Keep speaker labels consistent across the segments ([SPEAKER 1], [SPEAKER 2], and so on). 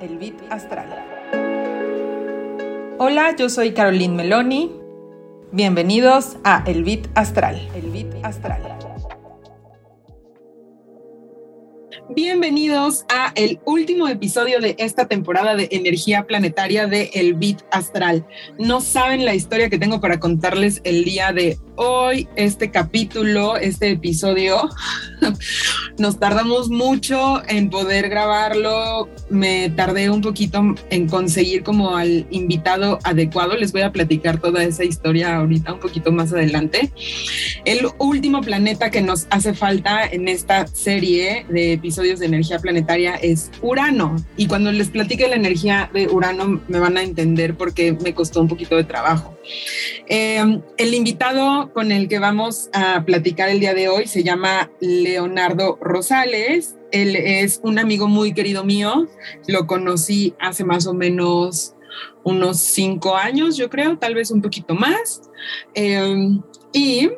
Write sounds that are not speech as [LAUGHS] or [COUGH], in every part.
[SPEAKER 1] El Bit Astral. Hola, yo soy Caroline Meloni. Bienvenidos a El Bit Astral. El Bit Astral. Bienvenidos a el último episodio de esta temporada de Energía Planetaria de El Bit Astral. No saben la historia que tengo para contarles el día de hoy, este capítulo, este episodio. Nos tardamos mucho en poder grabarlo. Me tardé un poquito en conseguir como al invitado adecuado. Les voy a platicar toda esa historia ahorita, un poquito más adelante. El último planeta que nos hace falta en esta serie de episodios de energía planetaria es Urano. Y cuando les platique la energía de Urano me van a entender porque me costó un poquito de trabajo. Eh, el invitado con el que vamos a platicar el día de hoy se llama Leonardo Rosales. Él es un amigo muy querido mío. Lo conocí hace más o menos unos cinco años, yo creo, tal vez un poquito más. Eh, y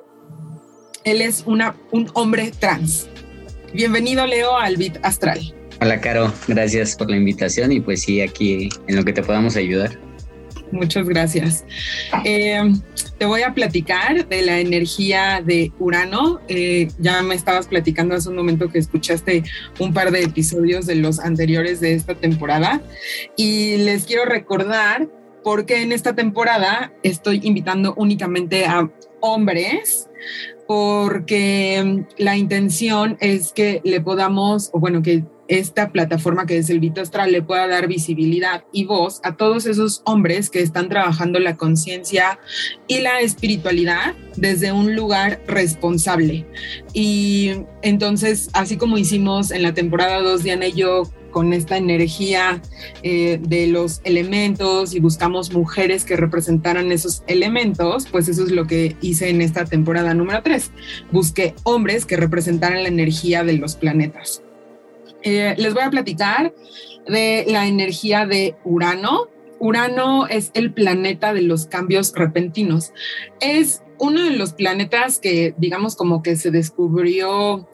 [SPEAKER 1] él es una, un hombre trans. Bienvenido, Leo, al Bit Astral.
[SPEAKER 2] Hola, Caro. Gracias por la invitación y pues sí, aquí en lo que te podamos ayudar.
[SPEAKER 1] Muchas gracias. Eh, te voy a platicar de la energía de Urano. Eh, ya me estabas platicando hace un momento que escuchaste un par de episodios de los anteriores de esta temporada y les quiero recordar porque en esta temporada estoy invitando únicamente a hombres porque la intención es que le podamos, o bueno, que esta plataforma que es el Vito Astral le pueda dar visibilidad y voz a todos esos hombres que están trabajando la conciencia y la espiritualidad desde un lugar responsable. Y entonces, así como hicimos en la temporada 2, Diana y yo, con esta energía eh, de los elementos y buscamos mujeres que representaran esos elementos, pues eso es lo que hice en esta temporada número 3. Busqué hombres que representaran la energía de los planetas. Eh, les voy a platicar de la energía de Urano. Urano es el planeta de los cambios repentinos. Es uno de los planetas que, digamos, como que se descubrió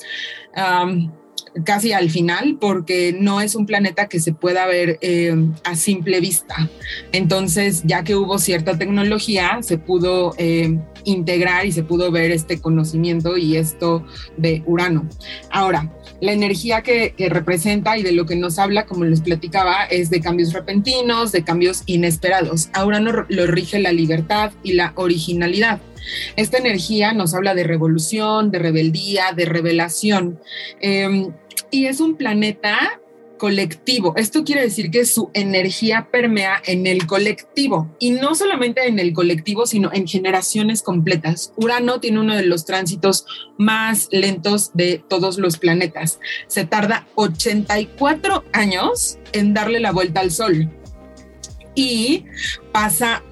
[SPEAKER 1] casi al final, porque no es un planeta que se pueda ver eh, a simple vista. Entonces, ya que hubo cierta tecnología, se pudo eh, integrar y se pudo ver este conocimiento y esto de Urano. Ahora, la energía que, representa y de lo que nos habla, como les platicaba, es de cambios repentinos, de cambios inesperados. A Urano lo rige la libertad y la originalidad. Esta energía nos habla de revolución, de rebeldía, de revelación. Em, y es un planeta colectivo. Esto quiere decir que su energía permea en el colectivo y no solamente en el colectivo, sino en generaciones completas. Urano tiene uno de los tránsitos más lentos de todos los planetas. Se tarda 84 años en darle la vuelta al Sol y pasa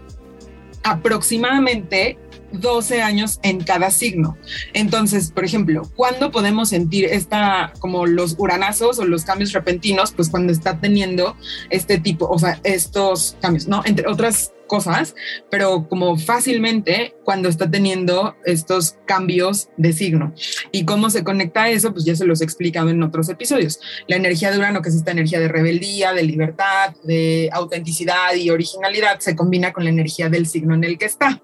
[SPEAKER 1] aproximadamente 12 años en cada signo. Entonces, por ejemplo, ¿cuándo podemos sentir esta, como los uranazos o los cambios repentinos? Pues cuando está teniendo este tipo, o sea, estos cambios, ¿no? Entre otras cosas, pero como fácilmente cuando está teniendo estos cambios de signo. ¿Y cómo se conecta a eso? Pues ya se los he explicado en otros episodios. La energía de Urano, que es esta energía de rebeldía, de libertad, de autenticidad y originalidad, se combina con la energía del signo en el que está.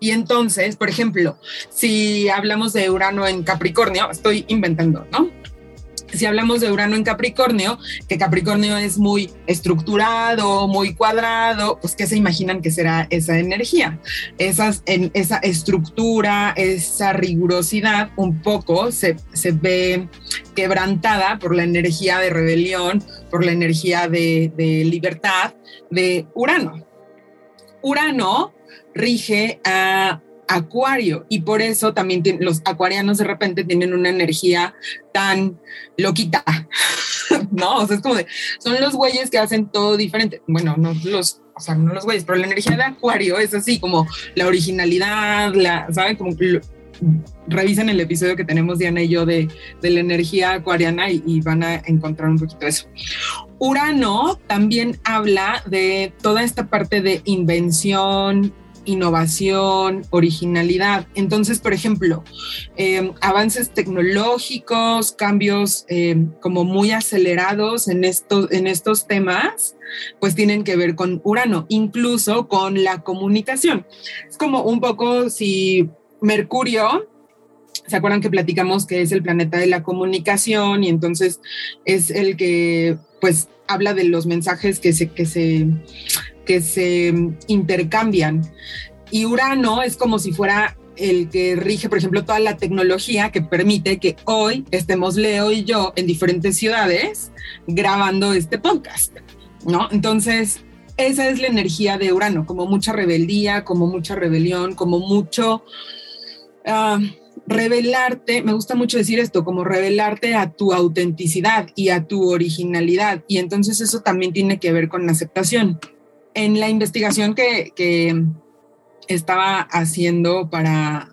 [SPEAKER 1] Y entonces, por ejemplo, si hablamos de Urano en Capricornio, estoy inventando, ¿no? Si hablamos de Urano en Capricornio, que Capricornio es muy estructurado, muy cuadrado, pues ¿qué se imaginan que será esa energía? Esa estructura, esa rigurosidad un poco se, ve quebrantada por la energía de rebelión, por la energía de libertad de Urano. Urano rige a Acuario y por eso también los acuarianos de repente tienen una energía tan loquita, [LAUGHS] ¿no? O sea, es como de, son los güeyes que hacen todo diferente. Bueno, no los, o sea, no los güeyes, pero la energía de Acuario es así como la originalidad, la, ¿saben? Como revisen el episodio que tenemos Diana y yo de, de la energía acuariana y, y, van a encontrar un poquito eso. Urano también habla de toda esta parte de invención, innovación, originalidad. Entonces, por ejemplo, em, avances tecnológicos, cambios em, como muy acelerados en estos, en estos temas, pues tienen que ver con Urano, incluso con la comunicación. Es como un poco si Mercurio ¿Se acuerdan que platicamos que es el planeta de la comunicación y entonces es el que pues habla de los mensajes que se, que se, que se intercambian? Y Urano es como si fuera el que rige, por ejemplo, toda la tecnología que permite que hoy estemos Leo y yo en diferentes ciudades grabando este podcast, ¿no? Entonces, esa es la energía de Urano, como mucha rebeldía, como mucha rebelión, como mucho... Ah, revelarte, me gusta mucho decir esto, como revelarte a tu autenticidad y a tu originalidad. Y entonces eso también tiene que ver con la aceptación. En la investigación que, estaba haciendo para,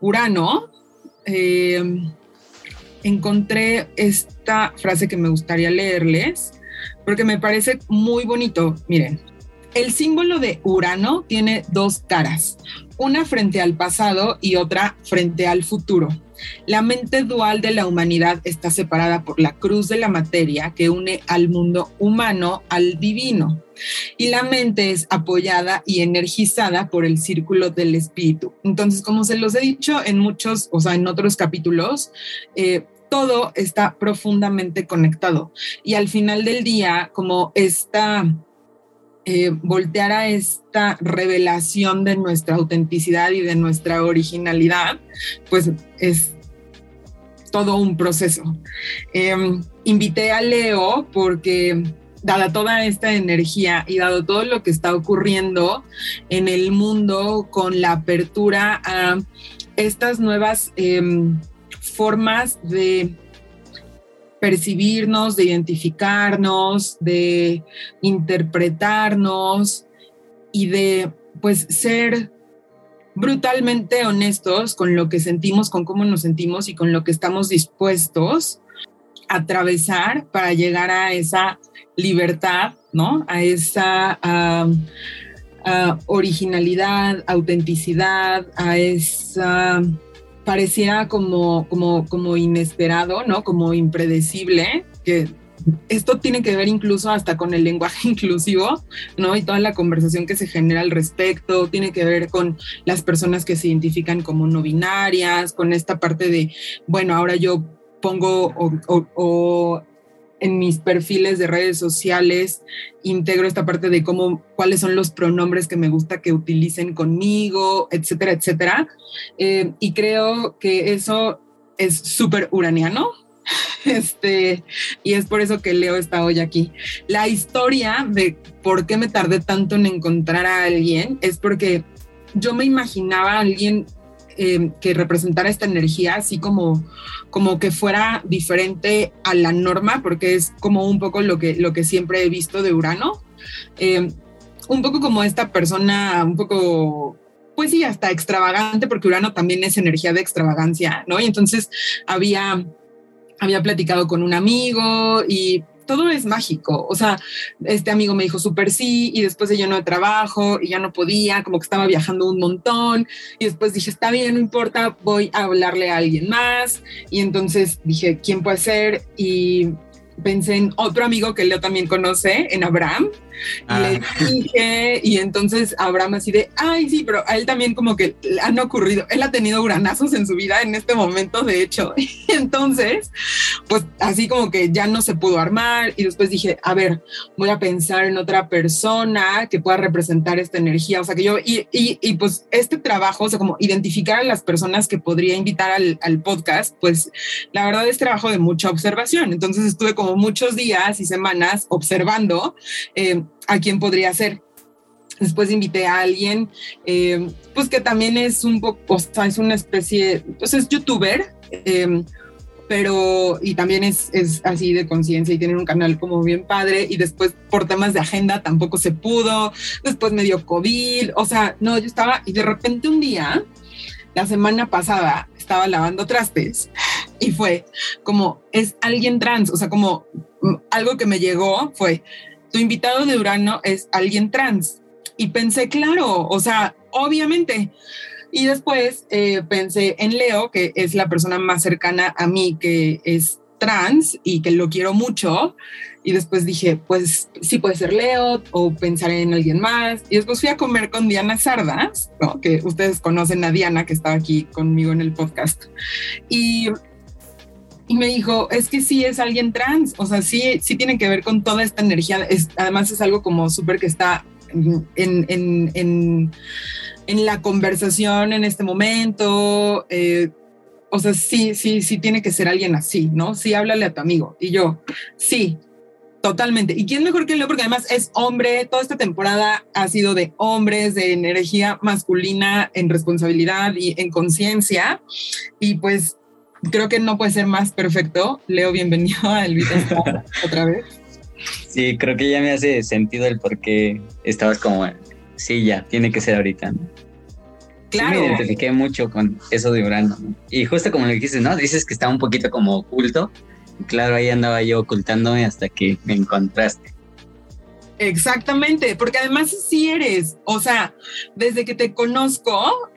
[SPEAKER 1] Urano, eh, encontré esta frase que me gustaría leerles, porque me parece muy bonito. Miren, el símbolo de Urano tiene dos caras, una frente al pasado y otra frente al futuro. La mente dual de la humanidad está separada por la cruz de la materia que une al mundo humano al divino. Y la mente es apoyada y energizada por el círculo del espíritu. Entonces, como se los he dicho en muchos, o sea, en otros capítulos, eh, todo está profundamente conectado. Y al final del día, como esta eh, voltear a esta revelación de nuestra autenticidad y de nuestra originalidad, pues es todo un proceso. Em, invité a Leo porque dada toda esta energía y dado todo lo que está ocurriendo en el mundo con la apertura a estas nuevas em, formas de percibirnos, de identificarnos, de interpretarnos y de pues ser brutalmente honestos con lo que sentimos, con cómo nos sentimos y con lo que estamos dispuestos a atravesar para llegar a esa libertad, ¿no? A esa originalidad, autenticidad, a esa pareciera como, como, como inesperado, ¿no? Como impredecible, que esto tiene que ver incluso hasta con el lenguaje [LAUGHS] inclusivo, ¿no? Y toda la conversación que se genera al respecto, tiene que ver con las personas que se identifican como no binarias, con esta parte de, bueno, ahora yo pongo o en mis perfiles de redes sociales integro esta parte de cómo, cuáles son los pronombres que me gusta que utilicen conmigo, etcétera, etcétera. Eh, y creo que eso es súper uraniano. [LAUGHS] Este, y es por eso que Leo está hoy aquí. La historia de por qué me tardé tanto en encontrar a alguien es porque yo me imaginaba a alguien eh, que representara esta energía así como, como que fuera diferente a la norma, porque es como un poco lo que, lo que siempre he visto de Urano. Eh, un poco como esta persona, un poco pues sí, hasta extravagante, porque Urano también es energía de extravagancia, ¿no? Y entonces había, había platicado con un amigo y todo es mágico. O sea, este amigo me dijo súper sí y después de lleno de trabajo y ya no podía, como que estaba viajando un montón y después dije, está bien, no importa, voy a hablarle a alguien más y entonces dije, ¿quién puede ser? Y pensé en otro amigo que Leo también conoce, en Abraham, y le ah. dije, y entonces Abraham así de, ay, sí, pero a él también como que han ocurrido, él ha tenido granazos en su vida en este momento, de hecho. Y [LAUGHS] entonces, pues así como que ya no se pudo armar y después dije, a ver, voy a pensar en otra persona que pueda representar esta energía. O sea, que yo, y, y, y pues este trabajo, o sea, como identificar a las personas que podría invitar al, al podcast, pues la verdad es trabajo de mucha observación. Entonces estuve como muchos días y semanas observando. Eh, a quién podría ser. Después invité a alguien, eh, pues que también es un poco, o sea, es una especie, pues es youtuber, eh, pero y también es, es así de conciencia y tiene un canal como bien padre y después por temas de agenda tampoco se pudo, después me dio COVID, o sea, no, yo estaba y de repente un día, la semana pasada, estaba lavando trastes y fue como, es alguien trans, o sea, como algo que me llegó fue, tu invitado de Urano es alguien trans. Y pensé, claro, o sea, obviamente. Y después eh, pensé en Leo, que es la persona más cercana a mí que es trans y que lo quiero mucho. Y después dije, pues sí puede ser Leo o pensaré en alguien más. Y después fui a comer con Diana Sardas, que ustedes conocen a Diana, que estaba aquí conmigo en el podcast. Y, y me dijo, es que sí es alguien trans, o sea, sí, sí tiene que ver con toda esta energía. Además es algo como súper que está en, en, en, en, la conversación en este momento. Eh, o sea, sí, sí, sí tiene que ser alguien así, ¿no? Sí, háblale a tu amigo. Y yo, sí, Totalmente. ¿Y quién mejor que Leo? Porque además es hombre. Toda esta temporada ha sido de hombres, de energía masculina en responsabilidad y en conciencia. Y pues creo que no puede ser más perfecto. Leo, bienvenido a Elvita [LAUGHS] otra vez.
[SPEAKER 2] Sí, creo que ya me hace sentido el por qué estabas como, sí, ya, tiene que ser ahorita. Claro. Sí me identifiqué mucho con eso de Urano. Y justo como lo dijiste, ¿no? Dices que está un poquito como oculto claro, ahí andaba yo ocultándome hasta que me encontraste.
[SPEAKER 1] Exactamente, porque además sí eres, o sea, desde que te conozco,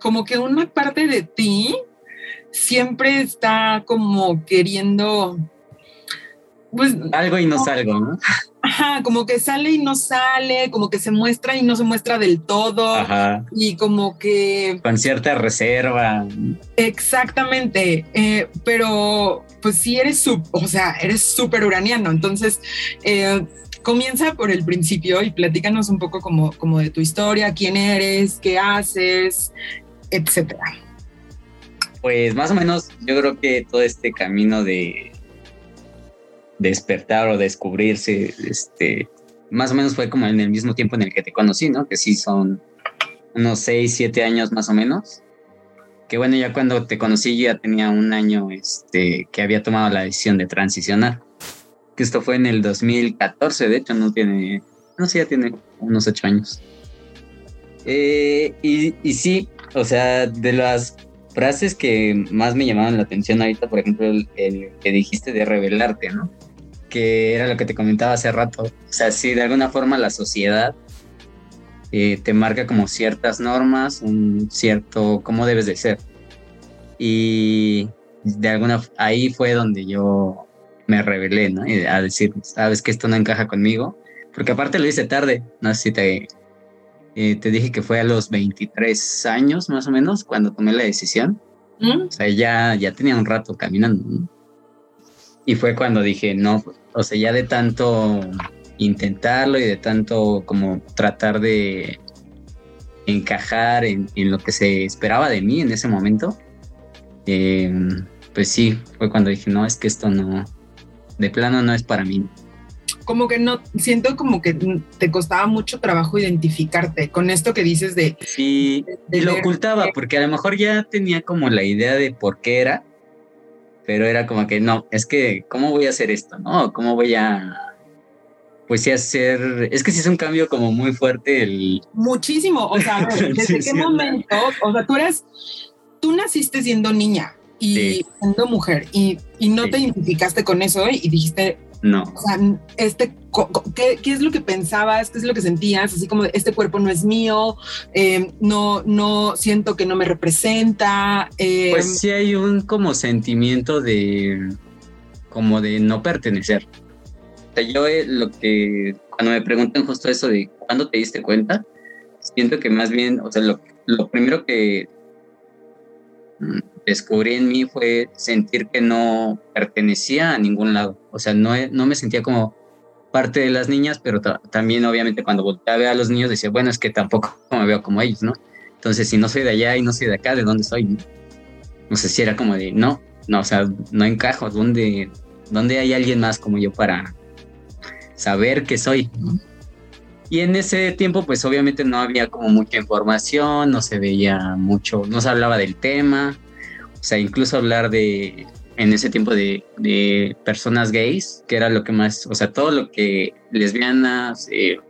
[SPEAKER 1] como que una parte de ti siempre está como queriendo...
[SPEAKER 2] Pues, algo y no salgo, ¿no?
[SPEAKER 1] Ajá, como que sale y no sale, como que se muestra y no se muestra del todo. Ajá. Y como que...
[SPEAKER 2] Con cierta reserva.
[SPEAKER 1] Exactamente, eh, pero pues sí eres, o sea, eres súper uraniano. Entonces, eh, comienza por el principio y platícanos un poco como, como de tu historia, quién eres, qué haces, etcétera.
[SPEAKER 2] Pues más o menos yo creo que todo este camino de despertar o descubrirse, este, más o menos fue como en el mismo tiempo en el que te conocí, ¿no? Que sí son unos 6, 7 años más o menos. Que bueno, ya cuando te conocí ya tenía un año este, que había tomado la decisión de transicionar. Que esto fue en el 2014, de hecho, no tiene, no sé, ya tiene unos 8 años. Eh, y, y sí, o sea, de las frases que más me llamaban la atención ahorita, por ejemplo, el, que dijiste de revelarte, ¿no? Que era lo que te comentaba hace rato. O sea, si de alguna forma la sociedad eh, te marca como ciertas normas, un cierto cómo debes de ser. Y de alguna ahí fue donde yo me revelé, ¿no? a decir, sabes que esto no encaja conmigo, porque aparte lo hice tarde, no sé si te, eh, te dije que fue a los 23 años más o menos cuando tomé la decisión. ¿Mm? O sea, ya, ya tenía un rato caminando. Y fue cuando dije, no, o sea, ya de tanto intentarlo y de tanto como tratar de encajar en, lo que se esperaba de mí en ese momento, eh, pues sí, fue cuando dije, no, es que esto no, de plano no es para mí
[SPEAKER 1] como que no, siento como que te costaba mucho trabajo identificarte con esto que dices de...
[SPEAKER 2] Sí, lo ocultaba porque a lo mejor ya tenía como la idea de por qué era, pero era como que no, es que, ¿cómo voy a hacer esto? ¿No? ¿Cómo voy a... Pues sí, hacer... Es que sí es un cambio como muy fuerte el...
[SPEAKER 1] Muchísimo, o sea, [LAUGHS] ¿desde qué momento? O sea, tú eres... Tú naciste siendo niña y siendo mujer y, y no te identificaste con eso y dijiste,
[SPEAKER 2] no.
[SPEAKER 1] O sea, este, ¿qué, ¿qué, es lo que pensabas? ¿Qué es lo que sentías? Así como este cuerpo no es mío, em, no, no siento que no me representa.
[SPEAKER 2] Em. pues sí hay un como sentimiento de como de no pertenecer. O sea, yo eh, lo que cuando me preguntan justo eso de cuándo te diste cuenta, siento que más bien, o sea, lo, lo primero que mm, descubrí en mí fue sentir que no pertenecía a ningún lado. O sea, no, no me sentía como parte de las niñas, pero también obviamente cuando volteaba a ver a los niños decía, bueno, es que tampoco [LAUGHS] me veo como ellos, ¿no? Entonces, si no soy de allá y no soy de acá, ¿de dónde soy? No, sé si era como de, no, no, o sea, no encajo, ¿dónde, dónde hay alguien más como yo para saber que soy? Y en ese tiempo, pues obviamente no había como mucha información, no se veía mucho, no se hablaba del tema. O sea, incluso hablar de, en ese tiempo de, de, personas gays, que era lo que más, o sea, todo lo que lesbianas, eh,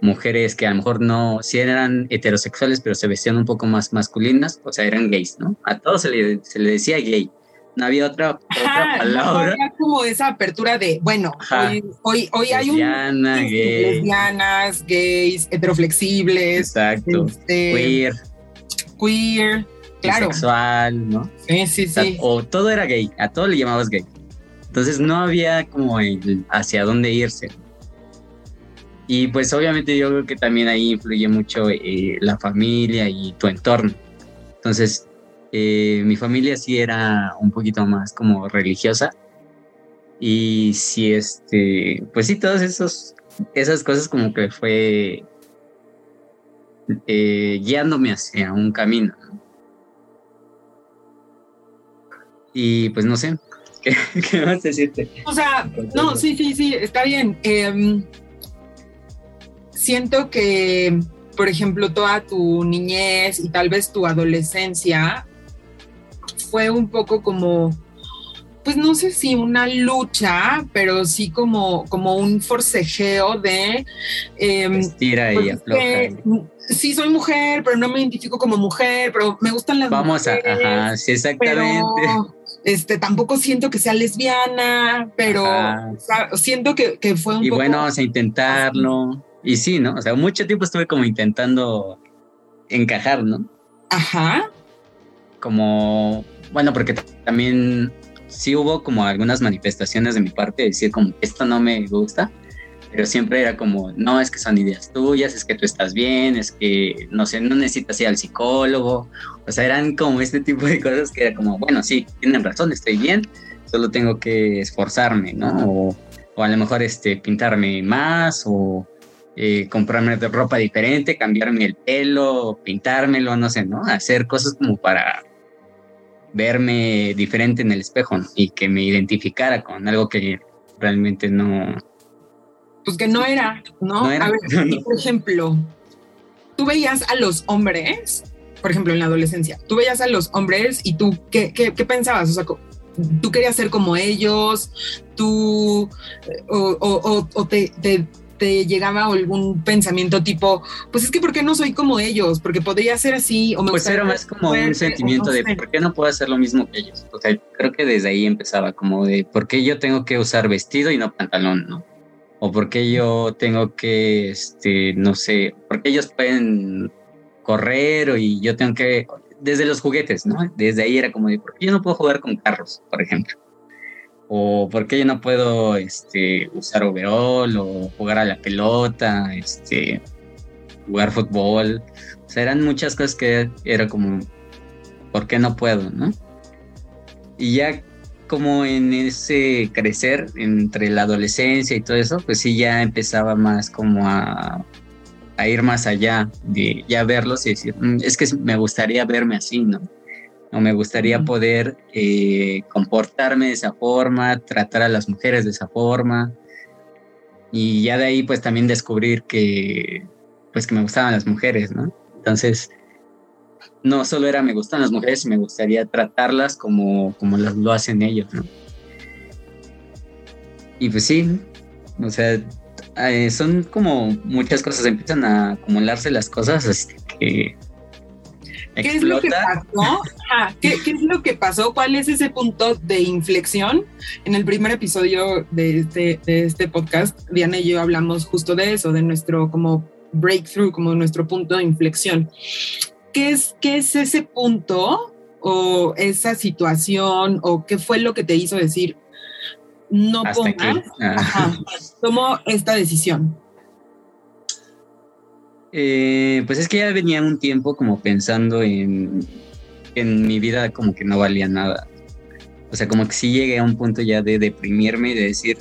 [SPEAKER 2] mujeres que a lo mejor no, sí eran heterosexuales, pero se vestían un poco más masculinas, o sea, eran gays, ¿no? A todos se le, se le decía gay, no había otra, otra palabra.
[SPEAKER 1] No como esa apertura de, bueno, hoy, hoy, hay un...
[SPEAKER 2] Gay.
[SPEAKER 1] Lesbianas, gays, heteroflexibles.
[SPEAKER 2] Exacto. Este, queer.
[SPEAKER 1] Queer, claro.
[SPEAKER 2] Sexual, ¿no?
[SPEAKER 1] Sí, sí, sí.
[SPEAKER 2] O, todo era gay, a todo le llamabas gay. Entonces no había como el hacia dónde irse. Y pues obviamente yo creo que también ahí influye mucho eh, la familia y tu entorno. Entonces, eh, mi familia sí era un poquito más como religiosa. Y sí, este, pues sí, todas esos, esas cosas como que fue eh, guiándome hacia un camino. Y pues no sé, [LAUGHS] ¿qué, qué más decirte?
[SPEAKER 1] O sea, no, sí, sí, sí, está bien. Em, siento que, por ejemplo, toda tu niñez y tal vez tu adolescencia fue un poco como, pues no sé si una lucha, pero sí como, como un forcejeo de...
[SPEAKER 2] Eh, Estira y
[SPEAKER 1] afloja. Sí, soy mujer, pero no me identifico como mujer, pero me gustan las
[SPEAKER 2] Vamos
[SPEAKER 1] a,
[SPEAKER 2] ajá, sí, exactamente.
[SPEAKER 1] Este, tampoco siento que sea lesbiana, pero siento que, fue un
[SPEAKER 2] y
[SPEAKER 1] poco...
[SPEAKER 2] bueno, vamos a intentarlo. Y sí, ¿no? O sea, mucho tiempo estuve como intentando encajar, ¿no?
[SPEAKER 1] Ajá.
[SPEAKER 2] Como, bueno, porque también sí hubo como algunas manifestaciones de mi parte, de decir como, esto no me gusta, pero siempre era como, no, es que son ideas tuyas, es que tú estás bien, es que, no sé, no necesitas ir al psicólogo, o sea, eran como este tipo de cosas que era como, bueno, sí, tienen razón, estoy bien, solo tengo que esforzarme, ¿no? O, o a lo mejor este, pintarme más, o eh, comprarme ropa diferente, cambiarme el pelo, pintármelo, no sé, ¿no? Hacer cosas como para verme diferente en el espejo y que me identificara con algo que realmente no...
[SPEAKER 1] Pues que no era, ¿no? A ver, [LAUGHS] por ejemplo, tú veías a los hombres, por ejemplo, en la adolescencia, tú veías a los hombres y tú, ¿qué, qué, qué pensabas? O sea, tú querías ser como ellos, tú, o, o, o te, te, llegaba algún pensamiento tipo, pues es que ¿por qué no soy como ellos? Porque podría ser así. O me
[SPEAKER 2] pues era más como un sentimiento de ¿por qué no puedo hacer lo mismo que ellos? O sea, creo que desde ahí empezaba como de ¿por qué yo tengo que usar vestido y no pantalón, no? O ¿por qué yo tengo que, este, no sé, por qué ellos pueden correr y yo tengo que, desde los juguetes, ¿no? Desde ahí era como ¿por qué yo no puedo jugar con carros, por ejemplo? o por qué yo no puedo este, usar overall o jugar a la pelota, este, jugar fútbol. O sea, eran muchas cosas que era como, ¿por qué no puedo? ¿no? Y ya como en ese crecer entre la adolescencia y todo eso, pues sí ya empezaba más como a, a ir más allá de ya verlos y decir, mm, es que me gustaría verme así, ¿no? o me gustaría poder eh, comportarme de esa forma, tratar a las mujeres de esa forma. Y ya de ahí pues también descubrir que pues que me gustaban las mujeres, ¿no? Entonces, no solo era me gustan las mujeres, me gustaría tratarlas como, como las, lo hacen ellos, ¿no? Y pues sí, o sea, eh, son como muchas cosas, empiezan a acumularse las cosas, así que
[SPEAKER 1] ¿Qué es lo que pasó? ¿qué, es lo que pasó? ¿Cuál es ese punto de inflexión? En el primer episodio de este, de este podcast, Diana y yo hablamos justo de eso, de nuestro como breakthrough, como nuestro punto de inflexión. ¿Qué es, qué es ese punto o esa situación o qué fue lo que te hizo decir no pongas, ah. tomo esta decisión?
[SPEAKER 2] Eh, pues es que ya venía un tiempo como pensando en, en mi vida como que no valía nada. O sea, como que sí llegué a un punto ya de deprimirme y de decir,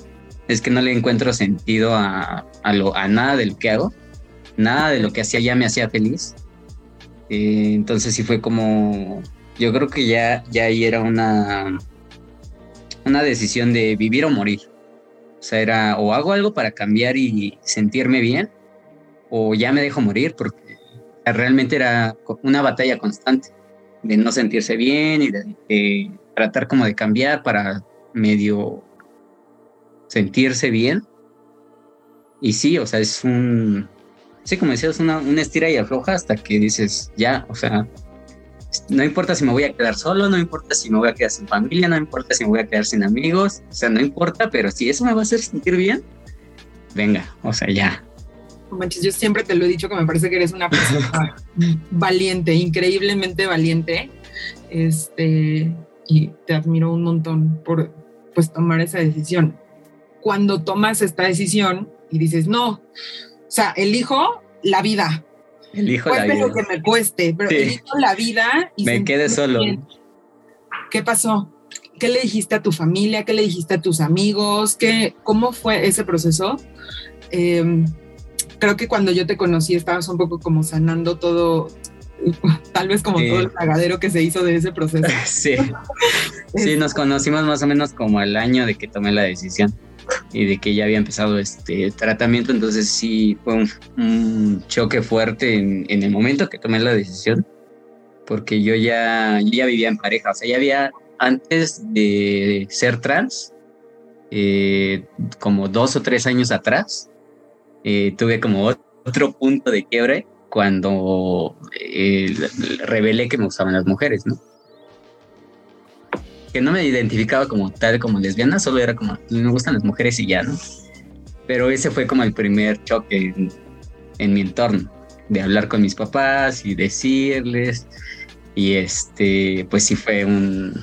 [SPEAKER 2] es que no le encuentro sentido a, a, lo, a nada de lo que hago. Nada de lo que hacía ya me hacía feliz. Eh, entonces sí fue como, yo creo que ya, ya ahí era una, una decisión de vivir o morir. O sea, era o hago algo para cambiar y sentirme bien, o ya me dejo morir, porque realmente era una batalla constante de no sentirse bien y de, tratar como de cambiar para medio sentirse bien. Y sí, o sea, es un, sí, como decías, una, una estira y afloja hasta que dices, ya, o sea, no importa si me voy a quedar solo, no importa si me voy a quedar sin familia, no importa si me voy a quedar sin amigos, o sea, no importa, pero si eso me va a hacer sentir bien, venga, o sea, ya.
[SPEAKER 1] Manches, yo siempre te lo he dicho que me parece que eres una persona [LAUGHS] valiente, increíblemente valiente. Este, y te admiro un montón por pues tomar esa decisión. Cuando tomas esta decisión y dices, no, sea, elijo la vida,
[SPEAKER 2] Elijo la vida.
[SPEAKER 1] lo que me cueste, pero elijo la vida
[SPEAKER 2] y me quede solo.
[SPEAKER 1] ¿Qué pasó? ¿Qué le dijiste a tu familia? ¿Qué le dijiste a tus amigos? ¿Qué, ¿Cómo fue ese proceso? Em, creo que cuando yo te conocí estabas un poco como sanando todo, [LAUGHS] tal vez como todo el cagadero que se hizo de ese proceso. [LAUGHS]
[SPEAKER 2] sí. sí, nos conocimos más o menos como al año de que tomé la decisión y de que ya había empezado este tratamiento, entonces sí fue un, choque fuerte en, el momento que tomé la decisión, porque yo ya, ya vivía en pareja, o sea, ya había antes de ser trans, eh, como dos o tres años atrás, eh, tuve como otro punto de quiebre cuando eh, revelé que me gustaban las mujeres, ¿no? Que no me identificaba como tal, como lesbiana, solo era como, me gustan las mujeres y ya, ¿no? Pero ese fue como el primer choque en, mi entorno, de hablar con mis papás y decirles, y este, pues sí fue un,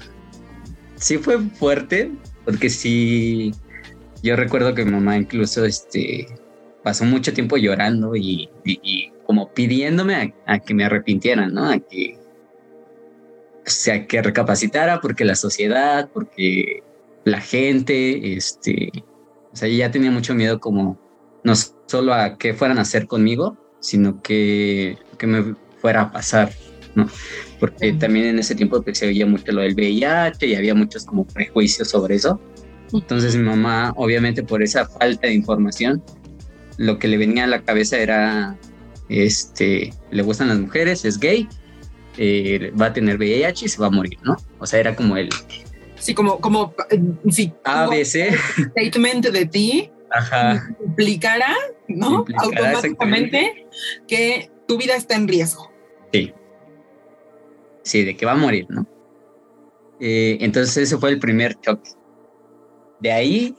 [SPEAKER 2] sí fue fuerte, porque sí, yo recuerdo que mi mamá incluso, este, pasó mucho tiempo llorando y, como pidiéndome a, que me arrepintiera, ¿no? A que, o sea, que recapacitara porque la sociedad, porque la gente, este, o sea, ya tenía mucho miedo como no solo a qué fueran a hacer conmigo, sino que, que me fuera a pasar, ¿no? Porque también en ese tiempo pues, se oía mucho lo del VIH y había muchos como prejuicios sobre eso. Entonces mi mamá, obviamente por esa falta de información, lo que le venía a la cabeza era, este, le gustan las mujeres, es gay, eh, va a tener VIH y se va a morir, ¿no? O sea, era como el...
[SPEAKER 1] Sí, como, como, eh, sí.
[SPEAKER 2] ABC.
[SPEAKER 1] Statement de ti.
[SPEAKER 2] Ajá.
[SPEAKER 1] Implicara, ¿no? Automáticamente que tu vida está en riesgo.
[SPEAKER 2] Sí. Sí, de que va a morir, ¿no? Eh, entonces ese fue el primer choque. De ahí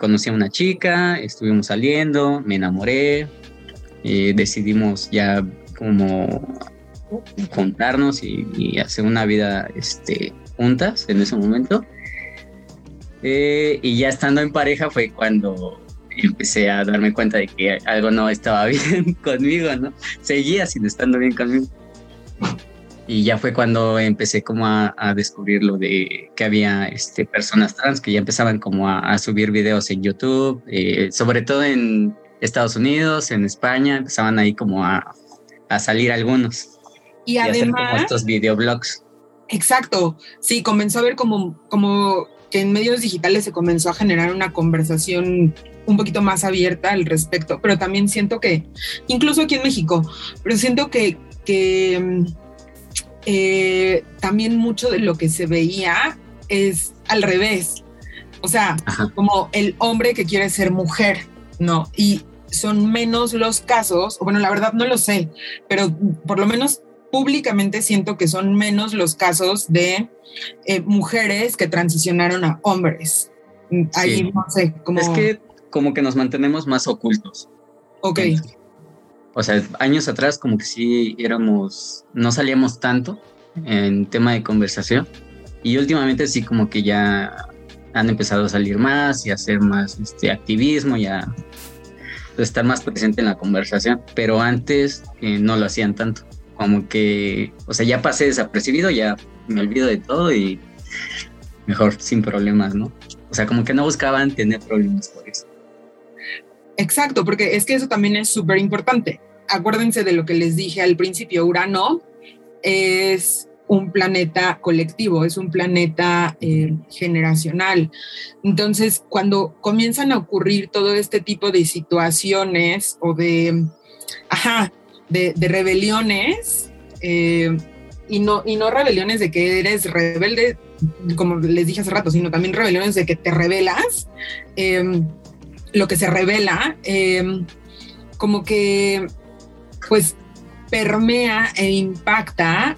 [SPEAKER 2] conocí a una chica, estuvimos saliendo, me enamoré, decidimos ya como juntarnos y, hacer una vida este, juntas en ese momento. Eh, y ya estando en pareja fue cuando empecé a darme cuenta de que algo no estaba [LAUGHS] bien conmigo, ¿no? Seguía sin estando bien conmigo. Y ya fue cuando empecé como a, descubrir lo de que había este, personas trans que ya empezaban como a, subir videos en YouTube, eh, sobre todo en Estados Unidos, en España, empezaban ahí como a, a salir algunos.
[SPEAKER 1] Y, además...
[SPEAKER 2] como estos videoblogs.
[SPEAKER 1] Exacto, sí, comenzó a ver como, como que en medios digitales se comenzó a generar una conversación un poquito más abierta al respecto, pero también siento que, incluso aquí en México, pero siento que, que eh, también mucho de lo que se veía es al revés, o sea, como el hombre que quiere ser mujer, ¿no? Y son menos los casos, o bueno, la verdad no lo sé, pero por lo menos públicamente siento que son menos los casos de eh, mujeres que transicionaron a hombres. Ahí no sé, como...
[SPEAKER 2] Es que como que nos mantenemos más ocultos.
[SPEAKER 1] Ok.
[SPEAKER 2] O sea, años atrás como que sí éramos, no salíamos tanto en tema de conversación y últimamente sí como que ya han empezado a salir más y a hacer más este activismo y a estar más presente en la conversación, pero antes eh, no lo hacían tanto como que, o sea, ya pasé desapercibido, ya me olvido de todo y mejor sin problemas, ¿no? O sea, como que no buscaban tener problemas por eso.
[SPEAKER 1] Exacto, porque es que eso también es súper importante. Acuérdense de lo que les dije al principio, Urano es un planeta colectivo, es un planeta eh, generacional. Entonces, cuando comienzan a ocurrir todo este tipo de situaciones o de, ajá, de, rebeliones, eh, y, no, y no rebeliones de que eres rebelde, como les dije hace rato, sino también rebeliones de que te rebelas, em, lo que se revela, em, como que pues permea e impacta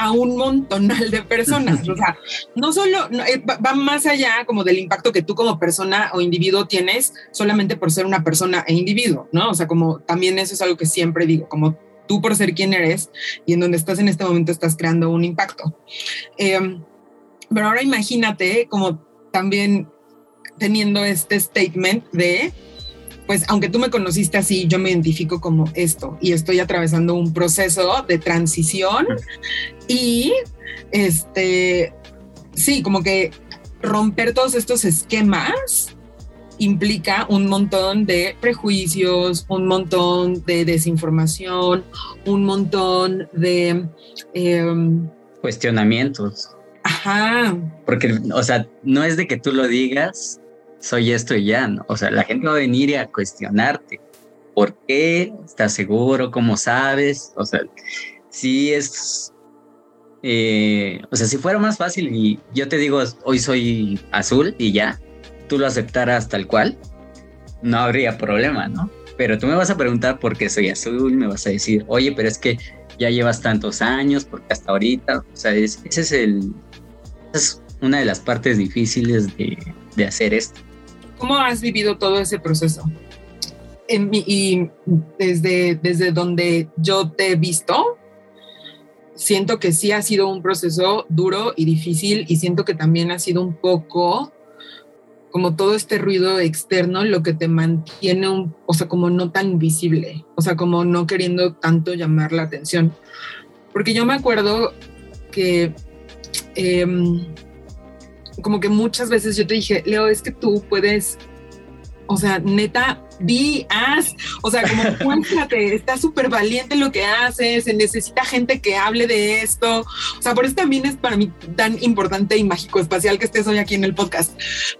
[SPEAKER 1] a un montonal de personas. O sea, no solo eh, va más allá como del impacto que tú como persona o individuo tienes solamente por ser una persona e individuo, ¿no? O sea, como también eso es algo que siempre digo, como tú por ser quien eres y en donde estás en este momento estás creando un impacto. Em, pero ahora imagínate como también teniendo este statement de pues aunque tú me conociste así, yo me identifico como esto y estoy atravesando un proceso de transición y este, sí, como que romper todos estos esquemas implica un montón de prejuicios, un montón de desinformación, un montón de...
[SPEAKER 2] Em, Cuestionamientos.
[SPEAKER 1] Ajá.
[SPEAKER 2] Porque, o sea, no es de que tú lo digas soy esto y ya. O sea, la gente va a venir a cuestionarte. ¿Por qué? ¿Estás seguro? ¿Cómo sabes? O sea, si es... Eh, o sea, si fuera más fácil y yo te digo, hoy soy azul y ya, tú lo aceptaras tal cual, no habría problema, ¿no? Pero tú me vas a preguntar por qué soy azul, me vas a decir, oye, pero es que ya llevas tantos años, porque hasta ahorita, o sea, ese es el... es una de las partes difíciles de, de hacer esto.
[SPEAKER 1] ¿Cómo has vivido todo ese proceso? y desde, desde donde yo te he visto, siento que sí ha sido un proceso duro y difícil y siento que también ha sido un poco como todo este ruido externo lo que te mantiene, un, o sea, como no tan visible, o sea, como no queriendo tanto llamar la atención. Porque yo me acuerdo que em, como que muchas veces yo te dije, Leo, es que tú puedes, o sea, neta, di, haz, o sea, como [LAUGHS] cuéntate, está súper valiente lo que haces, se necesita gente que hable de esto, o sea, por eso también es para mí tan importante y mágico espacial que estés hoy aquí en el podcast,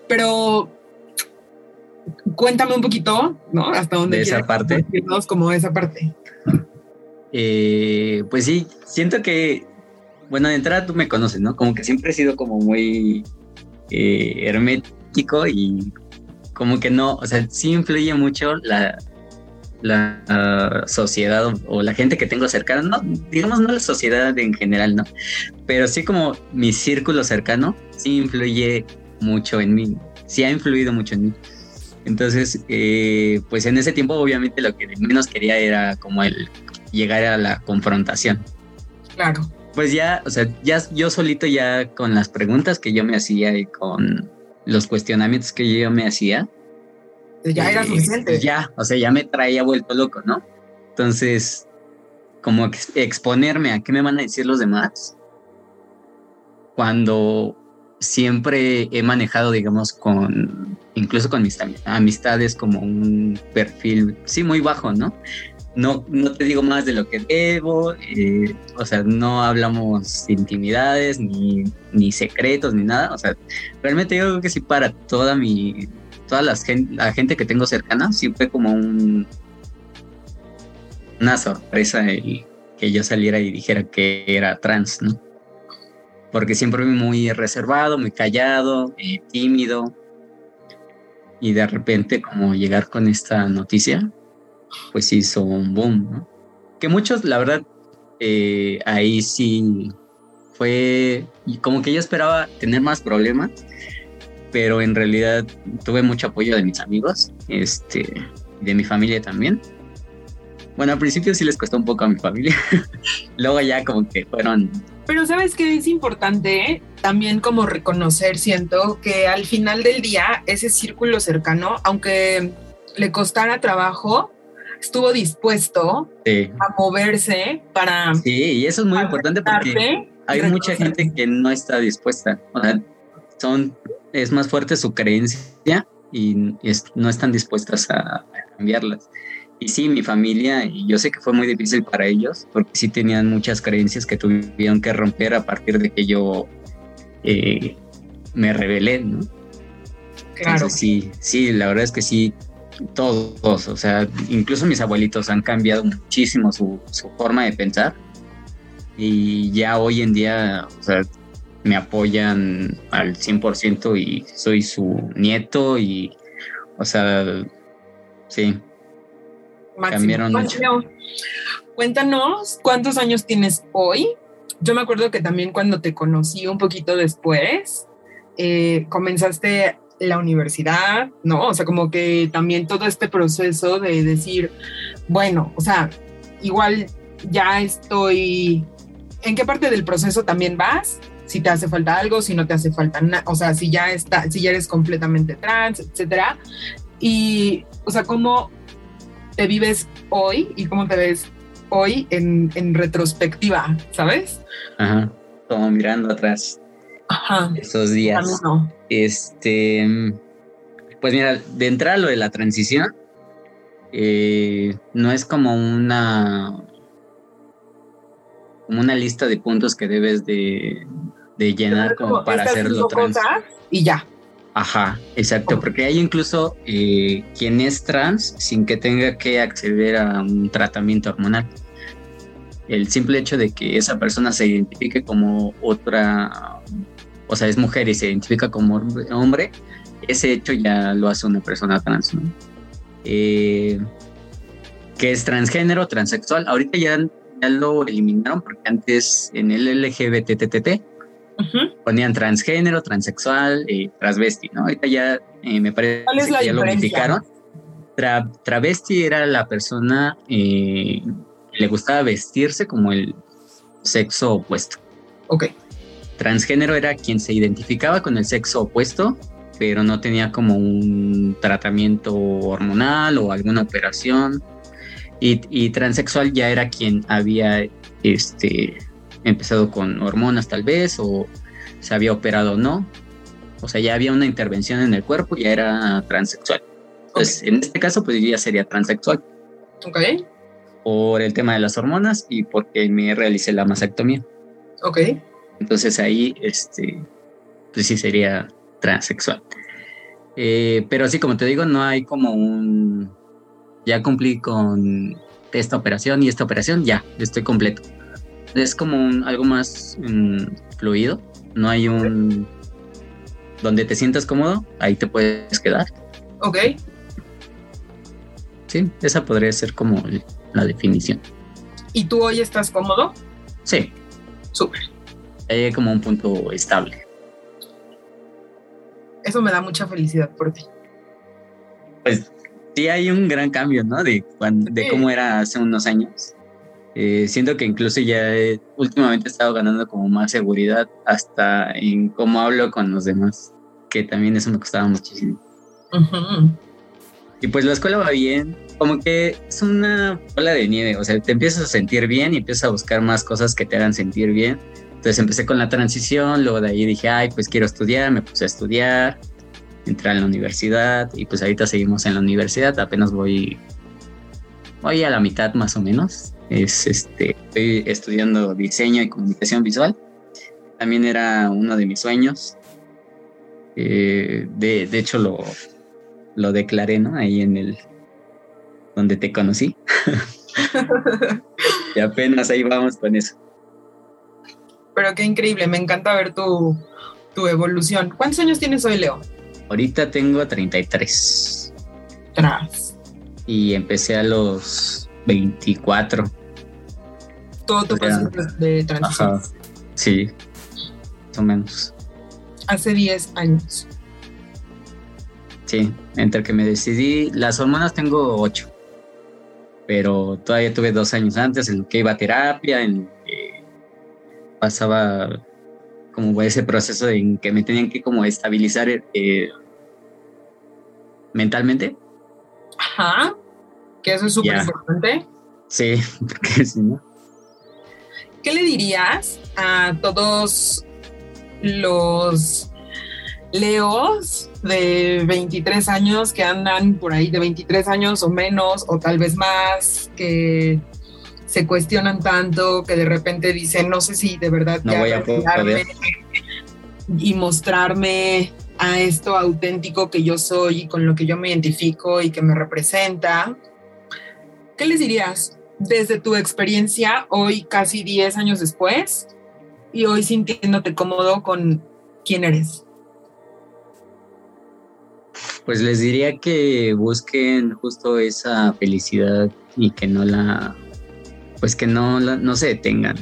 [SPEAKER 1] pero cuéntame un poquito, ¿no? Hasta dónde
[SPEAKER 2] de esa parte,
[SPEAKER 1] como esa parte.
[SPEAKER 2] Eh, pues sí, siento que, bueno, de entrada tú me conoces, ¿no? Como que siempre he sido como muy hermético y como que no, o sea, sí influye mucho la, la sociedad o, la gente que tengo cercana, no, digamos no la sociedad en general, no, pero sí como mi círculo cercano, sí influye mucho en mí, sí ha influido mucho en mí. Entonces, eh, pues en ese tiempo obviamente lo que menos quería era como el llegar a la confrontación.
[SPEAKER 1] Claro
[SPEAKER 2] pues ya, o sea, ya yo solito ya con las preguntas que yo me hacía y con los cuestionamientos que yo me hacía.
[SPEAKER 1] Ya era eh, suficiente.
[SPEAKER 2] Ya, o sea, ya me traía vuelto loco, ¿no? Entonces, como exponerme a qué me van a decir los demás, cuando siempre he manejado, digamos, con, incluso con mis amistades como un perfil, sí, muy bajo, ¿no? No, no te digo más de lo que debo, eh, o sea, no hablamos intimidades, ni, ni, secretos, ni nada, o sea, realmente yo creo que sí para toda mi, toda la gente, que tengo cercana, sí fue como un, una sorpresa el que yo saliera y dijera que era trans, ¿no? Porque siempre fui muy reservado, muy callado, eh, tímido, y de repente como llegar con esta noticia, pues hizo un boom. Que muchos, la verdad, eh, ahí sí fue como que yo esperaba tener más problemas, pero en realidad tuve mucho apoyo de mis amigos, este, de mi familia también. Bueno, al principio sí les costó un poco a mi familia, [LAUGHS] luego ya como que fueron...
[SPEAKER 1] Pero sabes que es importante también como reconocer, siento que al final del día ese círculo cercano, aunque le costara trabajo, estuvo dispuesto a moverse para...
[SPEAKER 2] Sí, y eso es muy importante porque hay mucha gente que no está dispuesta. O sea, son, es más fuerte su creencia y no están dispuestas a, cambiarlas. Y sí, mi familia, y yo sé que fue muy difícil para ellos, porque sí tenían muchas creencias que tuvieron que romper a partir de que yo eh, me rebelé, ¿no? Claro. sí, sí, la verdad es que sí, todos, o sea, incluso mis abuelitos han cambiado muchísimo su, forma de pensar y ya hoy en día, o sea, me apoyan al 100% y soy su nieto y, o sea, sí.
[SPEAKER 1] cambiaron mucho. Cuéntanos cuántos años tienes hoy yo me acuerdo que también cuando te conocí un poquito después, eh, comenzaste la universidad, ¿no? O sea, como que también todo este proceso de decir, bueno, o sea, igual ya estoy, ¿en qué parte del proceso también vas? Si te hace falta algo, si no te hace falta nada, o sea, si ya está, si ya eres completamente trans, etcétera. Y, o sea, ¿cómo te vives hoy y cómo te ves hoy en, en retrospectiva, ¿sabes?
[SPEAKER 2] Ajá, como mirando atrás.
[SPEAKER 1] Ajá.
[SPEAKER 2] Esos días.
[SPEAKER 1] No.
[SPEAKER 2] Este, pues mira, de entrada lo de la transición, eh, no es como una como una lista de puntos que debes de, de llenar como, para hacerlo trans.
[SPEAKER 1] Y ya.
[SPEAKER 2] Ajá, exacto, porque hay incluso eh, quien es trans sin que tenga que acceder a un tratamiento hormonal. El simple hecho de que esa persona se identifique como otra, o sea, es mujer y se identifica como hombre, ese hecho ya lo hace una persona trans, ¿no? Eh, que es transgénero, transexual. Ahorita ya ya lo eliminaron porque antes en el LGBTTT ponían transgénero, transexual, y transvesti, ¿no? Ahorita ya eh, me parece que ya lo modificaron. travesti era la persona eh, que le gustaba vestirse como el sexo opuesto.
[SPEAKER 1] Ok.
[SPEAKER 2] Transgénero era quien se identificaba con el sexo opuesto, pero no tenía como un tratamiento hormonal o alguna operación y, transexual ya era quien había este, empezado con hormonas tal vez o se había operado o no. O sea, ya había una intervención en el cuerpo y ya era transexual. Entonces, en este caso, pues ya sería transexual.
[SPEAKER 1] Ok.
[SPEAKER 2] Por el tema de las hormonas y porque me realicé la mastectomía.
[SPEAKER 1] Ok.
[SPEAKER 2] Entonces ahí, este, pues sí sería transexual. Eh, pero sí, como te digo, no hay como un, ya cumplí con esta operación y esta operación, ya, estoy completo. Es como un, algo más mm, fluido, no hay un... donde te sientas cómodo, ahí te puedes quedar.
[SPEAKER 1] Ok.
[SPEAKER 2] Sí, esa podría ser como la definición.
[SPEAKER 1] ¿Y tú hoy estás cómodo?
[SPEAKER 2] Sí.
[SPEAKER 1] Súper.
[SPEAKER 2] Hay como un punto estable.
[SPEAKER 1] Eso me da mucha felicidad por ti.
[SPEAKER 2] Pues sí hay un gran cambio, ¿no? De, de cómo era hace unos años. Eh, siento que incluso ya últimamente he estado ganando como más seguridad hasta en cómo hablo con los demás, que también eso me costaba muchísimo. Y pues la escuela va bien, como que es una bola de nieve, o sea, te empiezas a sentir bien y empiezas a buscar más cosas que te hagan sentir bien. Entonces empecé con la transición, luego de ahí dije, ay, pues quiero estudiar, me puse a estudiar, entrar en la universidad y pues ahorita seguimos en la universidad, apenas voy, voy a la mitad más o menos. Es, este, estoy estudiando diseño y comunicación visual. También era uno de mis sueños. Eh, de, de, hecho lo, lo declaré, ¿no? Ahí en el donde te conocí. [LAUGHS] y apenas ahí vamos con eso.
[SPEAKER 1] Pero qué increíble, me encanta ver tu, tu evolución. ¿Cuántos años tienes hoy, Leo?
[SPEAKER 2] Ahorita tengo 33.
[SPEAKER 1] Tras.
[SPEAKER 2] Y empecé a los 24.
[SPEAKER 1] Todo tu proceso de transición.
[SPEAKER 2] Sí, más o menos.
[SPEAKER 1] Hace 10 años.
[SPEAKER 2] Sí, entre que me decidí, las hormonas tengo 8, pero todavía tuve dos años antes en que iba a terapia, en pasaba como ese proceso en que me tenían que como estabilizar eh, mentalmente.
[SPEAKER 1] Ajá, que eso es súper importante.
[SPEAKER 2] Sí, [LAUGHS] porque si no.
[SPEAKER 1] ¿Qué le dirías a todos los leos de 23 años que andan por ahí, de 23 años o menos, o tal vez más, que se cuestionan tanto, que de repente dicen, no sé si de verdad
[SPEAKER 2] no voy a poder.
[SPEAKER 1] y mostrarme a esto auténtico que yo soy y con lo que yo me identifico y que me representa. ¿Qué les dirías desde tu experiencia hoy, casi 10 años después, y hoy sintiéndote cómodo con quién eres?
[SPEAKER 2] Pues les diría que busquen justo esa felicidad y que no la, pues que no, no se detengan.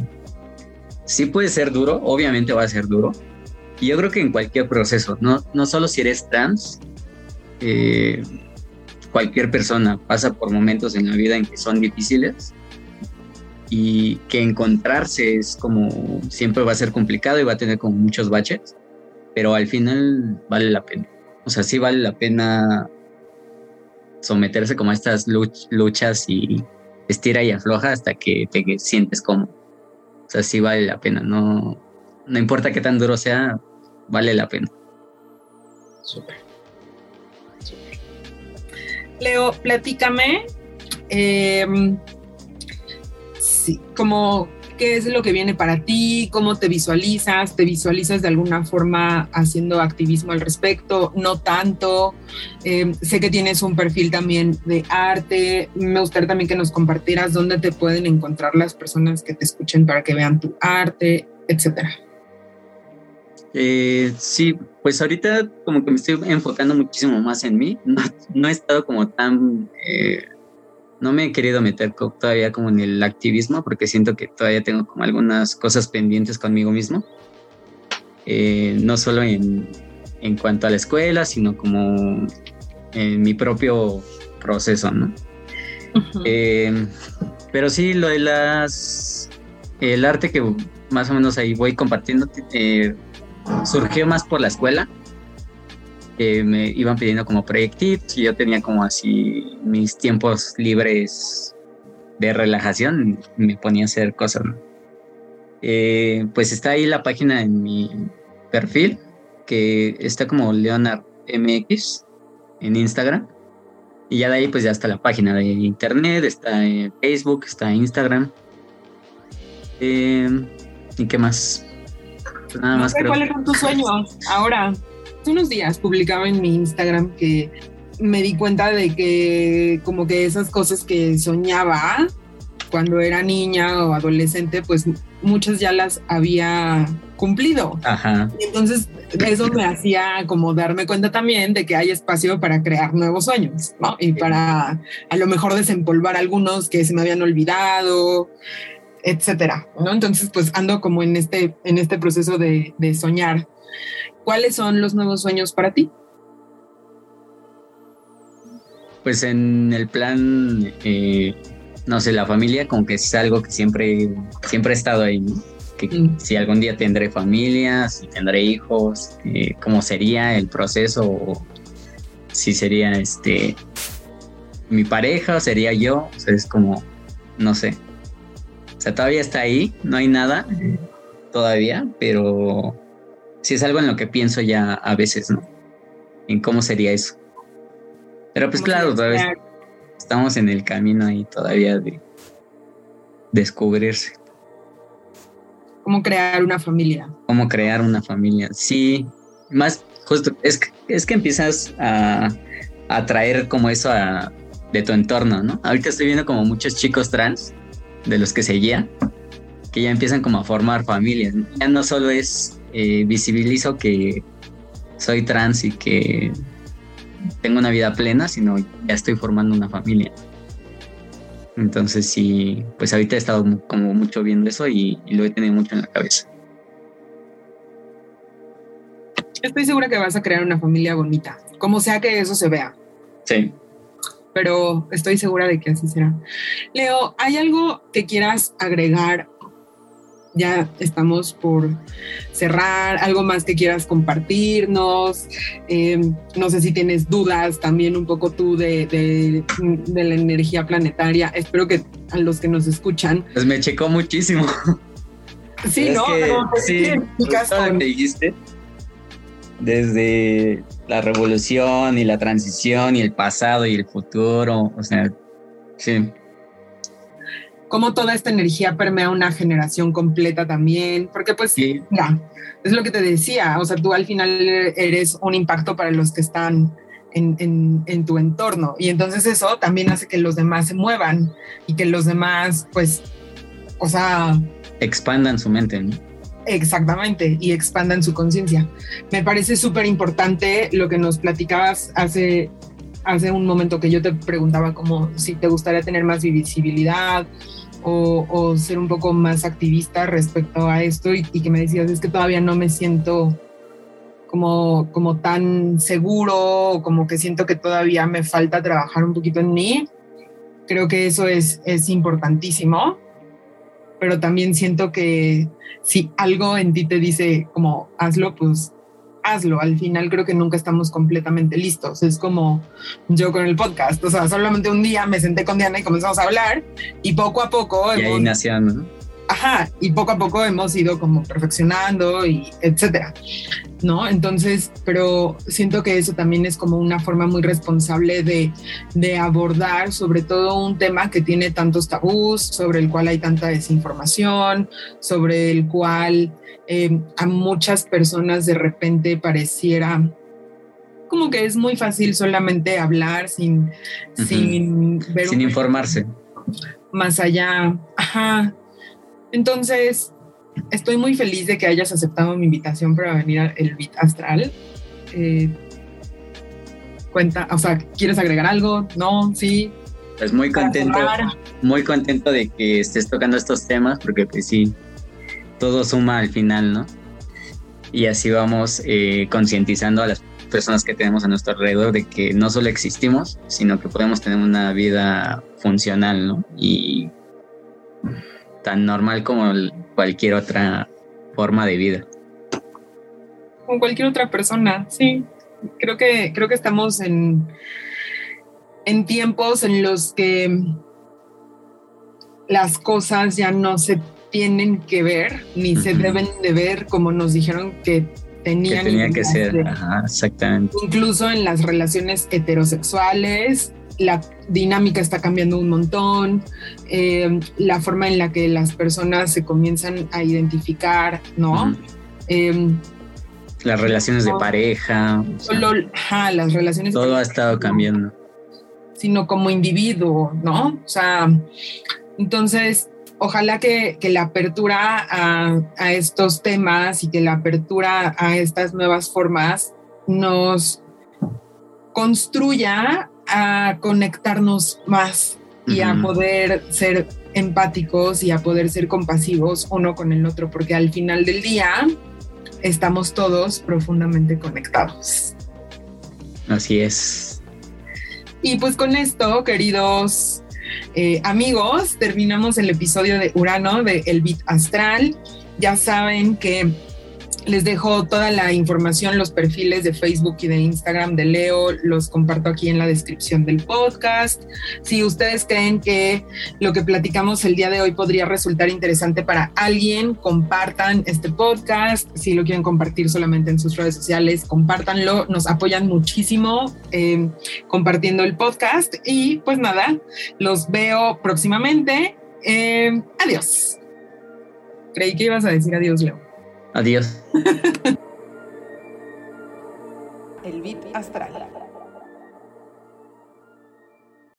[SPEAKER 2] sí puede ser duro, obviamente va a ser duro. Y yo creo que en cualquier proceso, no, no solo si eres trans, eh, cualquier persona pasa por momentos en la vida en que son difíciles y que encontrarse es como siempre va a ser complicado y va a tener como muchos baches, pero al final vale la pena. O sea, sí vale la pena someterse como a estas luchas y estira y afloja hasta que te sientes como. O sea, sí vale la pena, no, no importa qué tan duro sea, vale la pena.
[SPEAKER 1] Súper. Leo, platícame. Em, sí, como qué es lo que viene para ti, cómo te visualizas, te visualizas de alguna forma haciendo activismo al respecto, no tanto. Em, sé que tienes un perfil también de arte. Me gustaría también que nos compartieras dónde te pueden encontrar las personas que te escuchen para que vean tu arte, etcétera.
[SPEAKER 2] Eh, sí, pues ahorita como que me estoy enfocando muchísimo más en mí. No, he estado como tan... Eh, no me he querido meter todavía como en el activismo porque siento que todavía tengo como algunas cosas pendientes conmigo mismo. Eh, no solo en, en, cuanto a la escuela, sino como en mi propio proceso, ¿no? pero sí, lo de las... El arte que más o menos ahí voy compartiendo surgió más por la escuela. Que me iban pidiendo como proyectitos y yo tenía como así mis tiempos libres de relajación, me ponía a hacer cosas. Eh, pues está ahí la página en mi perfil, que está como Leonard MX en Instagram. Y ya de ahí pues ya está la página de internet, está en Facebook, está en Instagram. Eh, ¿Y qué más?
[SPEAKER 1] Pues nada más. ¿Cuáles son tus sueños ahora? Hace unos días publicaba en mi Instagram que me di cuenta de que como que esas cosas que soñaba cuando era niña o adolescente, pues muchas ya las había cumplido.
[SPEAKER 2] Ajá.
[SPEAKER 1] Y entonces eso me hacía como darme cuenta también de que hay espacio para crear nuevos sueños, ¿no? Y para a lo mejor desempolvar algunos que se me habían olvidado etcétera, ¿no? Entonces, pues ando como en este, en este proceso de, soñar. ¿Cuáles son los nuevos sueños para ti?
[SPEAKER 2] Pues en el plan, eh, no sé, la familia como que es algo que siempre, siempre ha estado ahí, Que mm. si algún día tendré familia, si tendré hijos, eh, cómo sería el proceso, o si sería este mi pareja, o sería yo, o sea, es como, no sé, o sea, todavía está ahí, no hay nada todavía, pero sí es algo en lo que pienso ya a veces, ¿no? En cómo sería eso. Pero pues claro, todavía estamos en el camino ahí todavía de descubrirse.
[SPEAKER 1] ¿Cómo crear una familia?
[SPEAKER 2] ¿Cómo crear una familia? Sí, más justo, es que, es que empiezas a, atraer como eso de tu entorno, ¿no? Ahorita estoy viendo como muchos chicos trans de los que seguía, que ya empiezan como a formar familias. Ya no solo es eh, visibilizo que soy trans y que tengo una vida plena, sino ya estoy formando una familia. Entonces sí, pues ahorita he estado como mucho viendo eso y, y lo he tenido mucho en la cabeza.
[SPEAKER 1] Estoy segura que vas a crear una familia bonita, como sea que eso se vea.
[SPEAKER 2] Sí
[SPEAKER 1] pero estoy segura de que así será. Leo, ¿hay algo que quieras agregar? Ya estamos por cerrar, algo más que quieras compartirnos. Em, no sé si tienes dudas también un poco tú de, de, la energía planetaria. Espero que a los que nos escuchan.
[SPEAKER 2] Pues me checó muchísimo.
[SPEAKER 1] Sí, ¿no?
[SPEAKER 2] sí, me dijiste desde la revolución y la transición y el pasado y el futuro, o sea, sí.
[SPEAKER 1] Como toda esta energía permea una generación completa también, porque pues es lo que te decía, o sea, tú al final eres un impacto para los que están en, en, tu entorno y entonces eso también hace que los demás se muevan y que los demás pues, o sea...
[SPEAKER 2] Expandan su mente, ¿no?
[SPEAKER 1] Exactamente, y expandan su conciencia. Me parece súper importante lo que nos platicabas hace, hace un momento que yo te preguntaba como si te gustaría tener más visibilidad o, ser un poco más activista respecto a esto y, que me decías, es que todavía no me siento como, como tan seguro, como que siento que todavía me falta trabajar un poquito en mí. Creo que eso es, es importantísimo, pero también siento que si algo en ti te dice como hazlo, pues hazlo. Al final creo que nunca estamos completamente listos. Es como yo con el podcast. O sea, solamente un día me senté con Diana y comenzamos a hablar y poco a poco...
[SPEAKER 2] Y ahí nació, ¿no?
[SPEAKER 1] Ajá, y poco a poco hemos ido como perfeccionando y etcétera, ¿no? Entonces, pero siento que eso también es como una forma muy responsable de, de abordar sobre todo un tema que tiene tantos tabús, sobre el cual hay tanta desinformación, sobre el cual eh, a muchas personas de repente pareciera como que es muy fácil solamente hablar sin, sin
[SPEAKER 2] ver sin informarse
[SPEAKER 1] más allá. Ajá. Entonces, estoy muy feliz de que hayas aceptado mi invitación para venir al Bit Astral. Eh, cuenta, o sea, ¿quieres agregar algo? ¿No? ¿Sí?
[SPEAKER 2] Pues muy contento, muy contento de que estés tocando estos temas, porque pues sí, todo suma al final, ¿no? Y así vamos eh, concientizando a las personas que tenemos a nuestro alrededor de que no solo existimos, sino que podemos tener una vida funcional, ¿no? Y tan normal como cualquier otra forma de vida.
[SPEAKER 1] Con cualquier otra persona, sí. Creo que, creo que estamos en, en tiempos en los que las cosas ya no se tienen que ver ni se deben de ver como nos dijeron que tenían
[SPEAKER 2] que, tenía que ser. exactamente.
[SPEAKER 1] Incluso en las relaciones heterosexuales, la dinámica está cambiando un montón, eh, la forma en la que las personas se comienzan a identificar, ¿no?
[SPEAKER 2] Eh, las relaciones de pareja.
[SPEAKER 1] las relaciones.
[SPEAKER 2] Todo ha estado cambiando.
[SPEAKER 1] Sino como individuo, ¿no? O sea, entonces, ojalá que, la apertura a, a, estos temas y que la apertura a estas nuevas formas nos construya a conectarnos más y a poder ser empáticos y a poder ser compasivos uno con el otro, porque al final del día estamos todos profundamente conectados.
[SPEAKER 2] Así es.
[SPEAKER 1] Y pues con esto, queridos eh, amigos, terminamos el episodio de Urano de El Bit Astral. Ya saben que les dejo toda la información, los perfiles de Facebook y de Instagram de Leo, los comparto aquí en la descripción del podcast. Si ustedes creen que lo que platicamos el día de hoy podría resultar interesante para alguien, compartan este podcast. Si lo quieren compartir solamente en sus redes sociales, compártanlo. Nos apoyan muchísimo eh, compartiendo el podcast. Y pues nada, los veo próximamente. Eh, adiós. Creí que ibas a decir adiós, Leo.
[SPEAKER 2] Adiós.
[SPEAKER 1] El VIP astral.